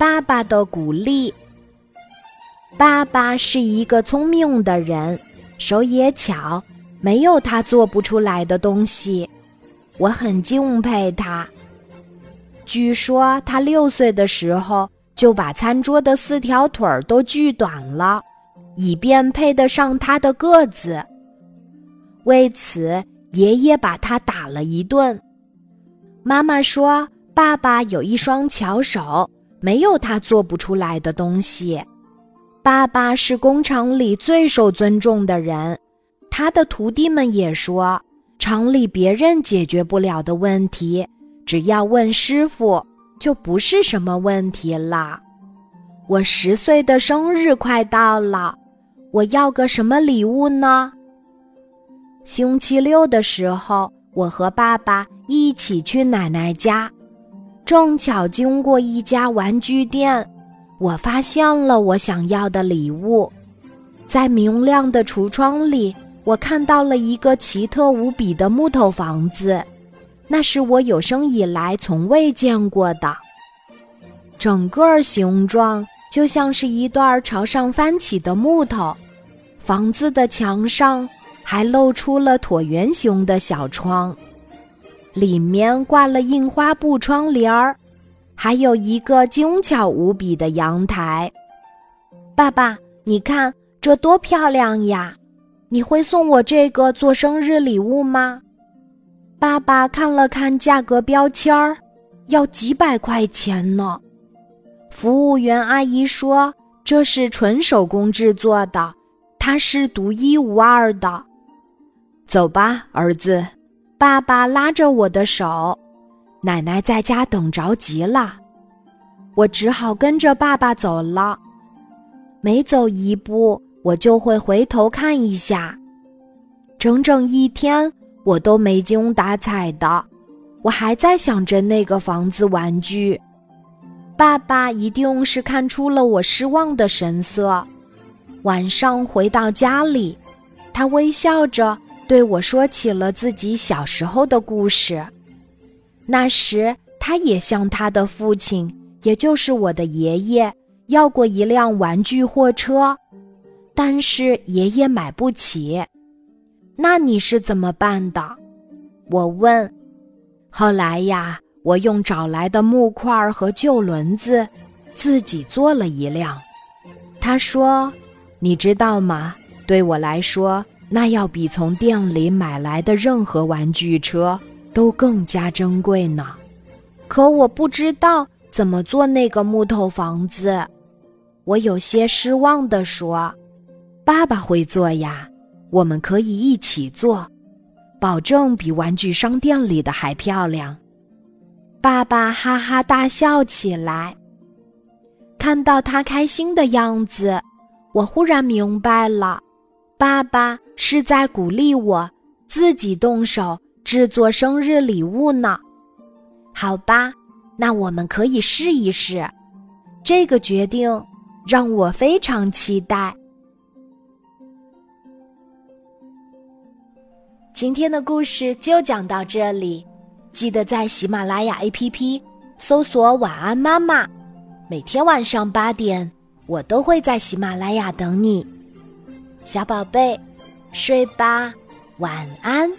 爸爸的鼓励。爸爸是一个聪明的人，手也巧，没有他做不出来的东西。我很敬佩他。据说他六岁的时候就把餐桌的四条腿儿都锯短了，以便配得上他的个子。为此，爷爷把他打了一顿。妈妈说：“爸爸有一双巧手，没有他做不出来的东西。”爸爸是工厂里最受尊重的人，他的徒弟们也说，厂里别人解决不了的问题，只要问师傅，就不是什么问题了。我十岁的生日快到了，我要个什么礼物呢？星期六的时候，我和爸爸一起去奶奶家，正巧经过一家玩具店。我发现了我想要的礼物，在明亮的橱窗里，我看到了一个奇特无比的木头房子，那是我有生以来从未见过的。整个形状就像是一段朝上翻起的木头，房子的墙上还露出了椭圆形的小窗，里面挂了印花布窗帘儿。还有一个精巧无比的阳台，爸爸，你看这多漂亮呀！你会送我这个做生日礼物吗？爸爸看了看价格标签儿，要几百块钱呢。服务员阿姨说这是纯手工制作的，它是独一无二的。走吧，儿子。爸爸拉着我的手。奶奶在家等着急了，我只好跟着爸爸走了。每走一步，我就会回头看一下。整整一天，我都没精打采的，我还在想着那个房子玩具。爸爸一定是看出了我失望的神色。晚上回到家里，他微笑着对我说起了自己小时候的故事。那时，他也向他的父亲，也就是我的爷爷，要过一辆玩具货车，但是爷爷买不起。那你是怎么办的？我问。后来呀，我用找来的木块和旧轮子，自己做了一辆。他说：“你知道吗？对我来说，那要比从店里买来的任何玩具车。”都更加珍贵呢，可我不知道怎么做那个木头房子。我有些失望地说：“爸爸会做呀，我们可以一起做，保证比玩具商店里的还漂亮。”爸爸哈哈大笑起来。看到他开心的样子，我忽然明白了，爸爸是在鼓励我自己动手。制作生日礼物呢？好吧，那我们可以试一试。这个决定让我非常期待。今天的故事就讲到这里，记得在喜马拉雅 APP 搜索“晚安妈妈”，每天晚上八点，我都会在喜马拉雅等你，小宝贝，睡吧，晚安。